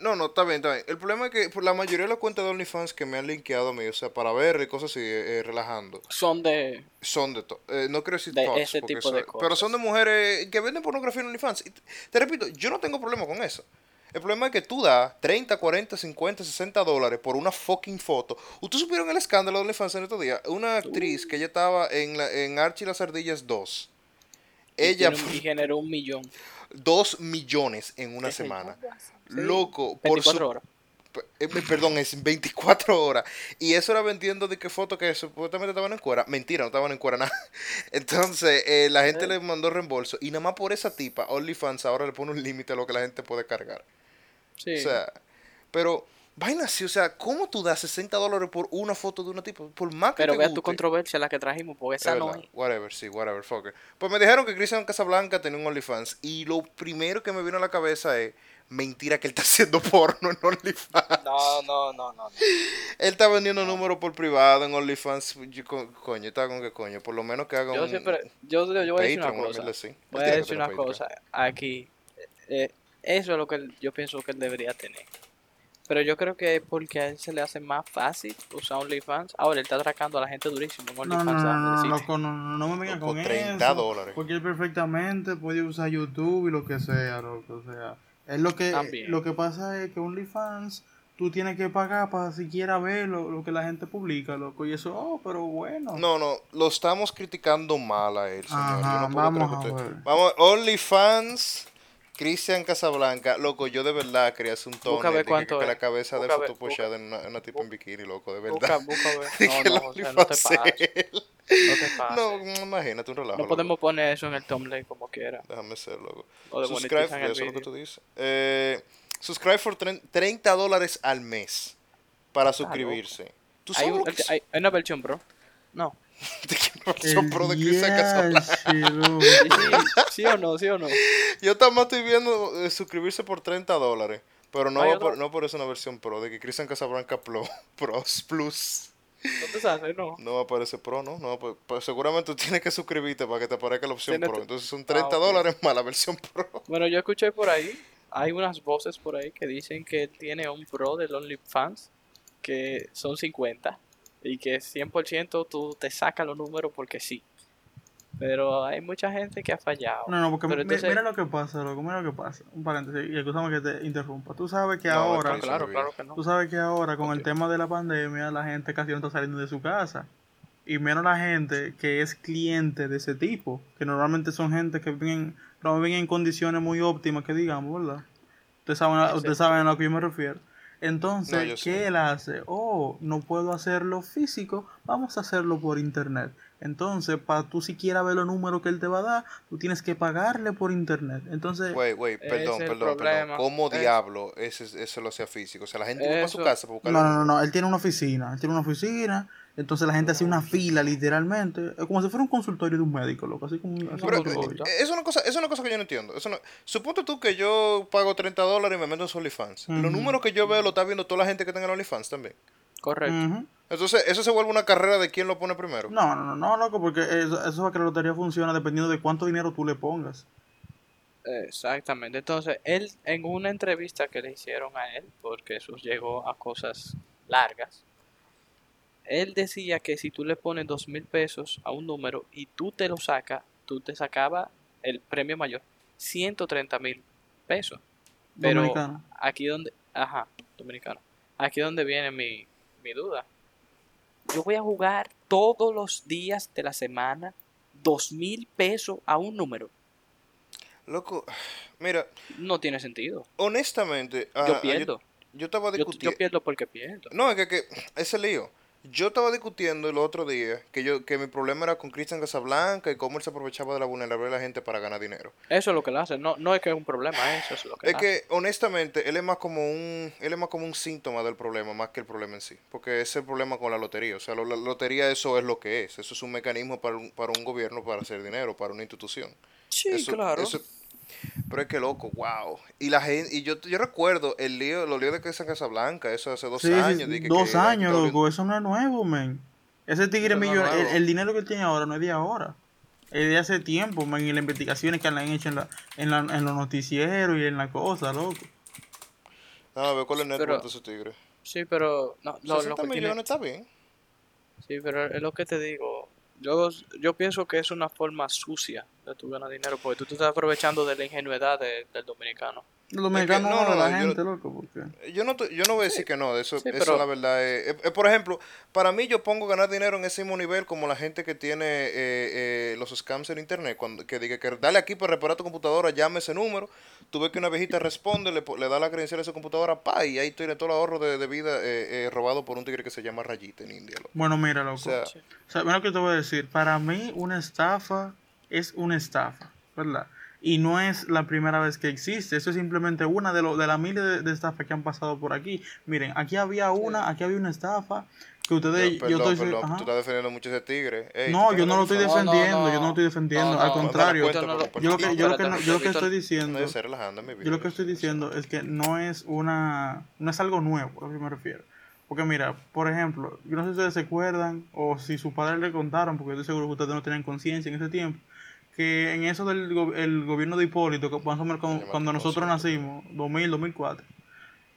No, no, está bien, está bien. El problema es que por la mayoría de las cuentas de OnlyFans que me han linkeado a mí, o sea, para ver y cosas así, eh, eh, relajando, Son de... son de todo. no quiero decir De tots, ese porque tipo eso- de Pero son de cosas. mujeres que venden pornografía en OnlyFans. Y te, te repito, yo no tengo problema con eso. El problema es que tú das 30, 40, 50, 60 dólares por una fucking foto. ¿Ustedes supieron el escándalo de OnlyFans en estos días? Una actriz que ella estaba en, la, en Archie y las Ardillas 2. y Ella, un- y generó un millón. 2 millones en una ¿Qué se semana. llama? Sí. Loco, por 24 su horas. Eh, perdón, es 24 horas. Y eso era vendiendo de qué foto que supuestamente estaban en cuera. Mentira, no estaban en cuera nada. Entonces, eh, la gente Eh. le mandó reembolso. Y nada más por esa tipa, OnlyFans ahora le pone un límite a lo que la gente puede cargar. Sí. O sea, pero, vaina así, o sea, ¿cómo tú das 60 dólares por una foto de una tipa? Por más que Pero te vea guste. tu controversia, la que trajimos, porque Es esa no verdad, es. Whatever, sí, whatever, fucker. Pues me dijeron que Cristian Casablanca tenía un OnlyFans. Y lo primero que me vino a la cabeza es. Mentira que él está haciendo porno en OnlyFans. No, no, no, no. no. Él está vendiendo números por privado en OnlyFans. Yo, co- coño, está con qué coño. Por lo menos que haga Yo un siempre, yo, yo voy a decir una cosa. Voy a que decir una Patreon. cosa aquí. eh, eso es lo que yo pienso que él debería tener. Pero yo creo que es porque a él se le hace más fácil usar OnlyFans. Ahora él está atracando a la gente durísimo no, OnlyFans. no, no, no, loco, no, no, no me vengan con 30 eso. dólares. Porque él perfectamente puede usar YouTube y lo que sea, loco. O sea, es lo que, También. lo que pasa es que OnlyFans tú tienes que pagar para siquiera ver lo, lo que la gente publica, loco. Y eso, oh, pero bueno. No, no, lo estamos criticando mal a él, señor. Yo no puedo vamos creer que a usted- ver. Vamos, OnlyFans, Cristian Casablanca. Loco, yo de verdad quería hacer un tono de que, la cabeza de Busca fotopochada en una, una tipa en bikini, loco, de verdad. busca No, no, o sea, no te pases. No te pases. No, imagínate un relajo. No loco. podemos poner eso en el thumbnail como quiera. Déjame ser, loco. O Subscribe, eso es lo que tú dices. Eh, subscribe por tre- 30 dólares al mes para suscribirse. ¿Tú Hay, sabes un- lo que hay- hay una versión, bro. No. ¿De versión pro de Cristian Casablanca? yache, loco. Sí, sí, sí o no, sí o no. Yo también estoy viendo eh, suscribirse por 30 dólares. Pero no, va otro- por, no por eso una versión pro, de que Cristian Casablanca Pro, Pros Plus. No te sabes, no. No va a aparecer Pro, ¿no? no pues, pues seguramente tú tienes que suscribirte para que te aparezca la opción Pro. Entonces son Ah, 30 ok. dólares más la versión Pro. Bueno, yo escuché por ahí, hay unas voces por ahí que dicen que él tiene un pro del OnlyFans que son 50 y que 100% tú te sacas los números porque sí. Pero hay mucha gente que ha fallado. No, no, porque Pero entonces- mira lo que pasa, loco, mira lo que pasa. Un paréntesis, y excusame que te interrumpa. Tú sabes que No, ahora. Claro, claro que no. tú sabes que ahora con el tema de la pandemia, la gente casi no está saliendo de su casa. Y menos la gente que es cliente de ese tipo, que normalmente son gente que viven, no viven en condiciones muy óptimas, que digamos, ¿verdad? Ustedes saben, ustedes saben a lo que yo me refiero. Entonces, No, ¿qué sé. él hace? Oh, no puedo hacerlo físico, vamos a hacerlo por internet. Entonces, para tú siquiera ver los números que él te va a dar, tú tienes que pagarle por internet. Entonces, Güey, güey, Ese perdón, es el perdón, problema. perdón. ¿Cómo Es- diablo ese, eso lo hacía físico? O sea, la gente va a su casa para buscar no, no, no, no, él tiene una oficina, él tiene una oficina, entonces la gente hace una fila literalmente, es como si fuera un consultorio de un médico, loco, así como un así Pero, eh, es una cosa, es una cosa que yo no entiendo. Eso no, suponte tú que yo pago 30 dólares y me meto en su OnlyFans. Los números que yo veo lo está viendo toda la gente que tenga en OnlyFans también. Correcto. Entonces, eso se vuelve una carrera de quién lo pone primero. No, no, no, no, loco, porque eso, eso es que la lotería funciona dependiendo de cuánto dinero tú le pongas. Exactamente. Entonces, él en una entrevista que le hicieron a él, porque eso llegó a cosas largas, él decía que si tú le pones dos mil pesos a un número y tú te lo sacas, tú te sacaba el premio mayor, 130 mil pesos. Pero Dominicano. aquí donde, ajá, dominicano. Aquí donde viene mi, mi duda. Yo voy a jugar todos los días de la semana dos mil pesos a un número. Loco, mira, No tiene sentido. honestamente, ah, Yo ah, pierdo. Yo, estaba Yo, discutiendo. yo pierdo porque pierdo. No, es que, que ese lío. Yo estaba discutiendo el otro día que yo que mi problema era con Cristian Casablanca y cómo él se aprovechaba de la vulnerabilidad de la gente para ganar dinero. Eso es lo que le hace. No, no es que es un problema, eso es lo que Es le hace. que honestamente él es más como un él es más como un síntoma del problema más que el problema en sí, porque ese es el problema con la lotería, o sea, la lotería eso es lo que es, eso es un mecanismo para un, para un gobierno para hacer dinero, para una institución. Sí, Eso- claro. eso- pero es que loco, wow. Y la gente y yo yo recuerdo el lío, los líos de Cristian Casablanca, eso hace dos Sí, sí, años, de que- dos que- años, que- loco, eso no es nuevo, men. Ese tigre es millonario, el, el dinero que él tiene ahora no es de ahora. Es de hace tiempo, men, y las investigaciones que le han hecho en, la, en, la, en los noticieros y en la cosa, loco. No, a ver cuál es el net Pero- worth de ese tigre. Sí, pero no, lo, lo 60 que tiene- millones está bien. Sí, pero es lo que te digo. Yo, yo pienso que es una forma sucia de tu ganar dinero, porque tú te estás aprovechando de la ingenuidad de- del dominicano. Los dominicanos no, no, no, la yo- gente, loco, porque... Yo no, te- yo no voy a decir que no, eso, sí, eso pero- la verdad es, es- es, Por ejemplo, para mí yo pongo ganar dinero en ese mismo nivel como la gente que tiene eh, eh, los scams en internet, cuando, que diga que dale aquí para reparar tu computadora, llame ese número, tú ves que una viejita responde, le, le da la credencial a su computadora, pa, y ahí tiene todo el ahorro de, de vida eh, eh, robado por un tigre que se llama Rayita en India. loco. Bueno, mira, loco. O sea, Sí. O sea, mira lo que te voy a decir. Para mí, una estafa es una estafa, ¿verdad? Y no es la primera vez que existe. Eso es simplemente una de, lo- de las miles de, de estafas que han pasado por aquí. Miren, aquí había una, aquí había una estafa que ustedes. yo- estoy- perdón, ajá. tú estás defendiendo mucho ese tigre. Ey, No, yo no lo estoy razón. No, no, defendiendo, yo no lo estoy defendiendo, No, al contrario. Yo lo- que, yo lo que, yo lo estoy diciendo, yo lo que estoy diciendo es que no es una, no es algo nuevo, a lo que me refiero. Porque mira, por ejemplo, yo no sé si ustedes se acuerdan o si sus padres le contaron, porque yo estoy seguro que ustedes no tenían conciencia en ese tiempo, que en eso del go- el gobierno de Hipólito, que más o menos cuando, nosotros nacimos, 2000, 2004,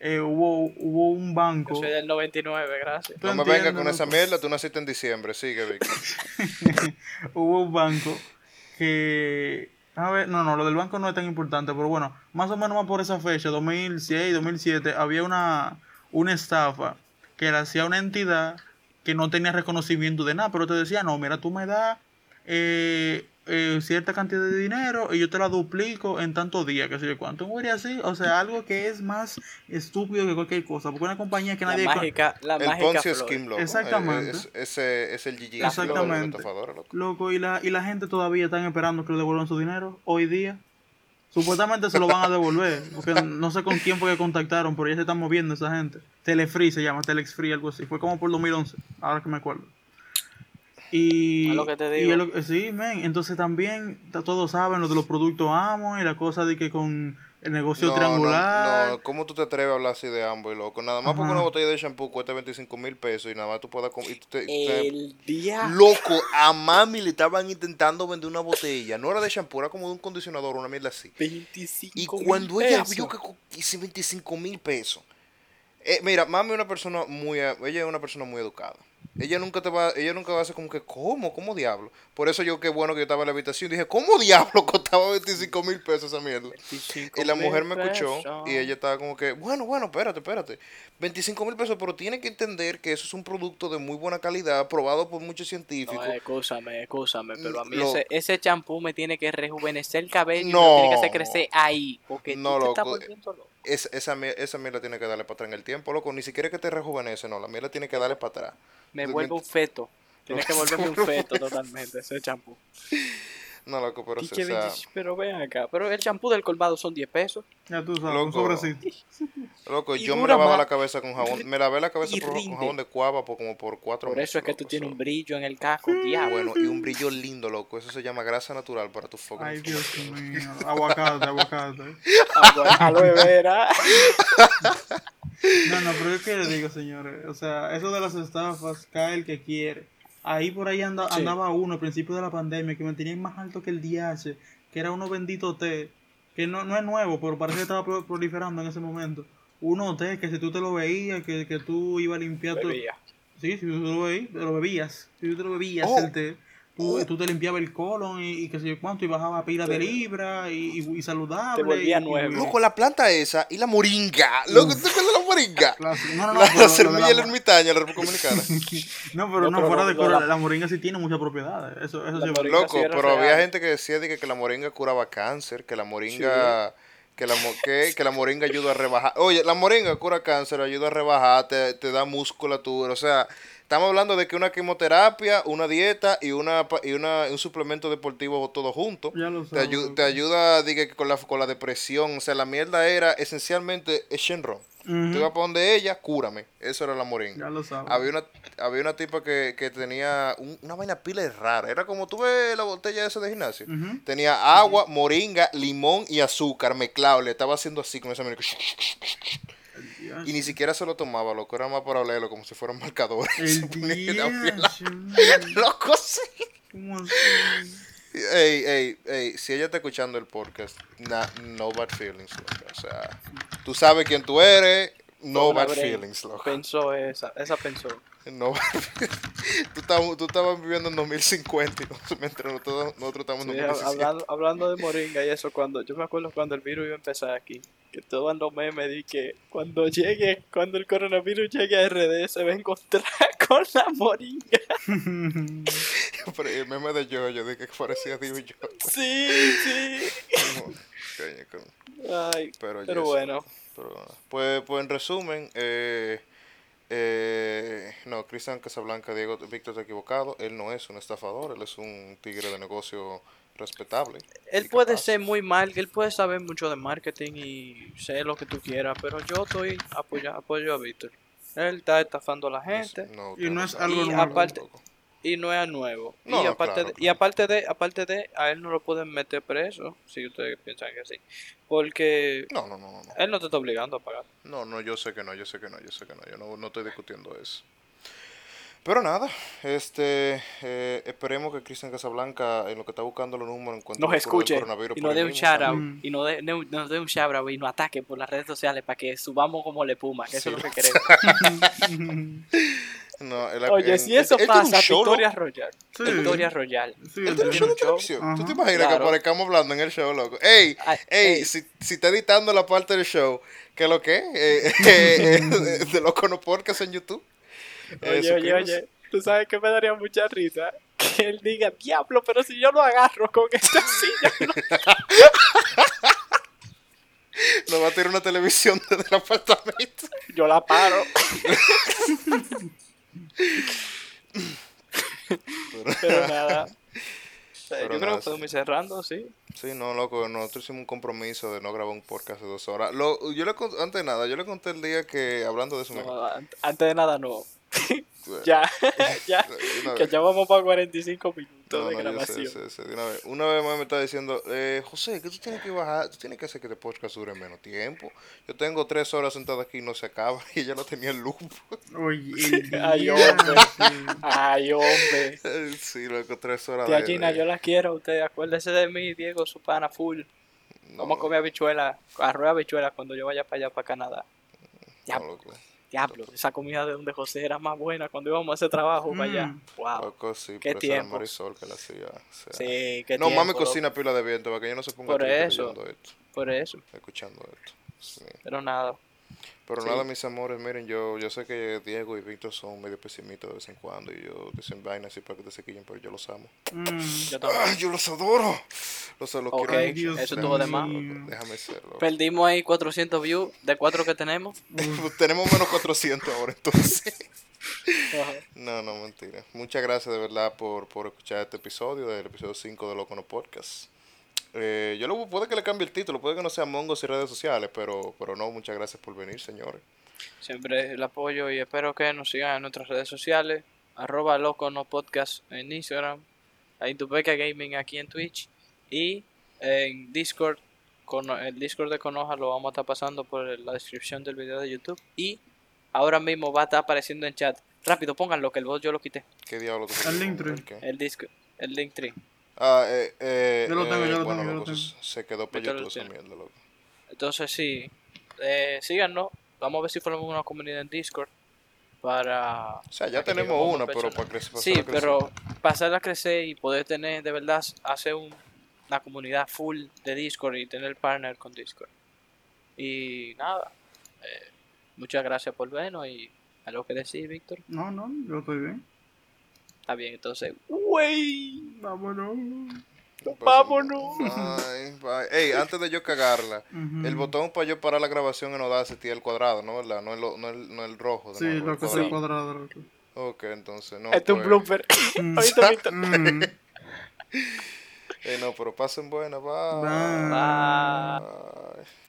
eh, hubo, hubo un banco. Yo soy del 99, gracias. ¿Tú No me vengas con esa mierda, tú naciste en diciembre, sigue, Vic. hubo un banco que a ver, no, no, lo del banco no es tan importante, pero bueno, más o menos más por esa fecha, 2006, 2007, había una, una estafa que la hacía una entidad que no tenía reconocimiento de nada, pero te decía, no, mira, tú me das eh, eh, cierta cantidad de dinero y yo te la duplico en tantos días, que sé yo cuánto. Un así, o sea, algo que es más estúpido que cualquier cosa, porque una compañía que La nadie... mágica, la el mágica Ponzi flor. Scheme, loco. Exactamente. Es, ese es el GG. Exactamente. Loco, y la, y la gente todavía están esperando que le devuelvan su dinero hoy día. Supuestamente se lo van a devolver, porque no sé con quién fue que contactaron, pero ya se están moviendo esa gente. Telefree se llama, Telexfree, algo así. Fue como por 2011, ahora que me acuerdo. Y, Es lo que te y digo. lo sí, men. Entonces también ta- todos saben lo de los productos Amo y la cosa de que con El negocio No, no, triangular. no, ¿cómo tú te atreves a hablar así de ambos, loco? Nada más porque Ajá. una botella de shampoo cuesta 25 mil pesos y nada más tú puedas... com- y tú te- El día. Loco, a mami le estaban intentando vender una botella. No era de shampoo, era como de un condicionador, una mierda así. 25 Y cuando ella pesos. vio que hice 25 mil pesos. Eh, mira, mami es una persona muy, eh, ella es una persona muy educada. Ella nunca te va, ella nunca va a hacer como que, ¿cómo? ¿Cómo diablo? Por eso yo, qué bueno que yo estaba en la habitación, dije, ¿cómo diablo costaba 25 mil pesos esa mierda? 25 Y la mujer me escuchó pesos. y ella estaba como que, bueno, bueno, espérate, espérate. 25 mil pesos, pero tiene que entender que eso es un producto de muy buena calidad, probado por muchos científicos. No, escúchame, escúchame, pero a mí Lo- ese, ese champú me tiene que rejuvenecer el cabello y me No. lo tiene que hacer crecer ahí, porque No, tú te estás loco, volviendo loco. Es- esa, miel- esa mierda tiene que darle para atrás en el tiempo, loco. Ni siquiera que te rejuvenece, no. La mierda tiene que darle para atrás. Me vuelvo un feto. Tiene que volverme un feto totalmente ese champú. No, loco, pero, sí, o sea, 20 pero ven acá, pero el champú del colmado son 10 pesos. Ya tú sabes, Loco. un sobrecito. loco, y yo me lavaba más. la cabeza con jabón. Me lavé la cabeza por- con jabón de cuava por como por cuatro Por meses. eso es que tú tienes un brillo en el casco, diablo. Bueno, y un brillo lindo, loco. Eso se llama grasa natural para tu fucking Ay, Dios mío. Aguacate, aguacate. Agua- Aloe vera. No, no, pero es que le digo, señores. O sea, eso de las estafas, cae el que quiere. Ahí por ahí anda- Sí. andaba uno al principio de la pandemia que me tenía más alto que el DH, que era uno bendito té, que no, no es nuevo, pero parece que estaba pro- proliferando en ese momento. Uno té que si tú te lo veías, que, que tú ibas a limpiar tu... Sí, si tú te lo veías, te lo bebías. Si tú te lo bebías Oh. el té, tú, tú te limpiabas el colon y, y que sé yo cuánto, y bajaba pila de libra y, y, y saludable. Te volvía nuevo. Loco, la planta esa y la moringa. Loco, ¿tú te acuerdas de la moringa? La, no, no, no, La, la semilla de la mo- ermitaña, la República Dominicana. No, pero No, no, pero fuera de cura, la- la moringa sí tiene muchas propiedades. Eso, eso sí. Loco, sí pero había gente que decía de que, que la moringa curaba cáncer, que la moringa, que, la, que, que la moringa ayuda a rebajar. Oye, la moringa cura cáncer, ayuda a rebajar, te, te da musculatura. O sea, estamos hablando de que una quimioterapia, una dieta y una y una, un suplemento deportivo todo junto. Te, ayu- te ayuda diga, con, la, con la depresión. O sea, la mierda era esencialmente Shenron. Ujú. Tú ibas para donde ella, cúrame. Eso era la moringa. Ya lo sabes. Había una, había una tipa que, que tenía un- una vaina pila rara. Era como tú ves la botella esa de gimnasio. Tenía agua, moringa, limón y azúcar mezclado. Le estaba haciendo así con esa mierda. Ya, Y ni siquiera se lo tomaba, loco. Era más para olerlo, como si fueran marcadores. Se El la. Loco, sí. ¿Cómo así? Ey, ey, ey, si ella está escuchando el podcast, na- no bad feelings, loco. O sea, tú sabes quién tú eres, no Una bad feelings, loco. Pensó esa, esa pensó. No, tú, estabas, tú estabas viviendo en 2050 y nosotros, mientras nosotros, nosotros estamos en Sí, 2017. hablando, hablando de moringa y eso, cuando yo me acuerdo cuando el virus iba a empezar aquí, que todos los memes di que cuando llegue, cuando el coronavirus llegue a RD se va a encontrar con la moringa. Pero el meme de yo, yo dije que parecía Dios y yo. Sí, sí. Ay, Pero, pero yes, bueno, pero, pues, pues en resumen, eh, eh, no, Cristian Casablanca, Diego Víctor está equivocado. Él no es un estafador, él es un tigre de negocio respetable. él puede capaz. ser muy mal, él puede saber mucho de marketing y sé lo que tú quieras, pero yo estoy apoya, apoyo a Víctor. Él está estafando a la gente. No, Y no es algo Y aparte-. Y no es nuevo. No, y aparte claro, de, y aparte de, aparte de, a él no lo pueden meter preso, si ustedes piensan que sí. Porque No, no, no, no, él no te está obligando a pagar. No, no, yo sé que no, yo sé que no, yo sé que no, yo no, no estoy discutiendo eso. Pero nada, este, eh, esperemos que Cristian Casablanca, en lo que está buscando los números, encuentre Nos escuche coronavirus y nos dé un mismo, shout ¿sabes? out Mm. y nos dé, nos dé un shout out y nos ataque por las redes sociales para que subamos como le puma, que eso es lo que queremos. No, él- Oye, si eso él pasa. Victoria Royal. Sí. Victoria Royal. Sí, Él él tiene un show de un show. televisión. ¿Tú te imaginas Claro. que aparezcamos hablando en el show, loco? ¡Ey! Ay, ¡Ey! ey. Si, si está editando la parte del show, ¿qué es lo que? Eh, eh, eh, de Loco No Podcast en YouTube. Eh, Oye, oye, oye, tú sabes que me daría mucha risa que él diga, diablo, pero si yo lo agarro con esta silla. no". Nos va a tirar una televisión desde el apartamento. Yo la paro. Pero nada. Pero yo creo que podemos ir cerrando, sí. Sí, no, loco, nosotros hicimos un compromiso de no grabar un podcast de dos horas. Lo, yo le antes de nada, yo le conté el día que, hablando de eso, me- No, antes de nada, no. Ya, ya. Que ya vamos para 45 minutos. Todo de no, yo sé, grabación. sé, sé, de una vez. Una vez más me está diciendo, eh, José, que tú tienes que bajar, tú tienes que hacer que este podcast dure menos tiempo. Yo tengo tres horas sentado aquí y no se acaba. Y ella no tenía luz. Oye, el Ay, hombre. Ay, hombre. sí, loco, tres horas Tía de- Gina, de- yo la quiero a usted. Acuérdese de mí, Diego, su pana full. no, Vamos a comer habichuela, arroz habichuela cuando yo vaya para allá, para Canadá. no, loco. Diablo, esa comida de donde José era más buena cuando íbamos a hacer trabajo para allá. Mm. Wow. Loco, sí, Qué pero esa era tiempos. Marisol que la hacía. o sea. Sí, qué no, mami tiempo, cocina pila de viento para que yo no se ponga Por eso. esto. Por eso, escuchando esto. Sí. pero nada. Pero Sí. nada, mis amores, miren, yo, yo sé que Diego y Víctor son medio pesimistas de vez en cuando y yo dicen vainas así para que te se quillen, pero yo los amo. Mm. Yo también. ¡Ay, yo los adoro! Los, los Ok, quiero mucho. Dios eso Déjame estuvo de más. Déjame ser, loco. Perdimos ahí 400 views de cuatro que tenemos. Tenemos menos 400 ahora, entonces. No, no, mentira. Muchas gracias de verdad por, por escuchar este episodio, del episodio 5 de Loco No Podcast. Eh, yo lo, puede que le cambie el título, puede que no sea Mongos y redes sociales, pero, pero no, muchas gracias por venir, señores. Siempre el apoyo y espero que nos sigan en nuestras redes sociales. Arroba loco no podcast en Instagram. Ahí tu beca gaming aquí en Twitch. Y en Discord. Con el Discord de Conoja lo vamos a estar pasando por la descripción del video de YouTube. Y ahora mismo va a estar apareciendo en chat. Rápido, pónganlo, que el bot yo lo quité. ¿Qué diablo tú El link tree. El Discord, el Linktree. Ah, eh, eh, Yo lo tengo, eh, yo lo bueno, tengo, yo lo tengo. se- quedó YouTube esa mierda, loco. Entonces sí, eh, síganos. Vamos a ver si formamos una comunidad en Discord. Para O sea, ya tenemos una, pero para crecer. para Sí, crecer. pero pasarla a crecer y poder tener de verdad hacer un- una comunidad full de Discord y tener partner con Discord. Y nada, eh, muchas gracias por vernos y a lo que decís, Víctor. No, no, yo estoy bien. Está bien, entonces, wey, Vámonos. Vámonos. Bye, bye. Ey, antes de yo cagarla, Ujú. el botón para yo parar la grabación en Audacity es el cuadrado, ¿no? ¿Verdad? No el, no el, no el rojo. de Sí, nuevo, lo el que es el cuadrado. Ok, entonces, no. este es un pues, blooper. Mm. Eh, no, pero pasen buenas, bye. Bye. Bye. Bye.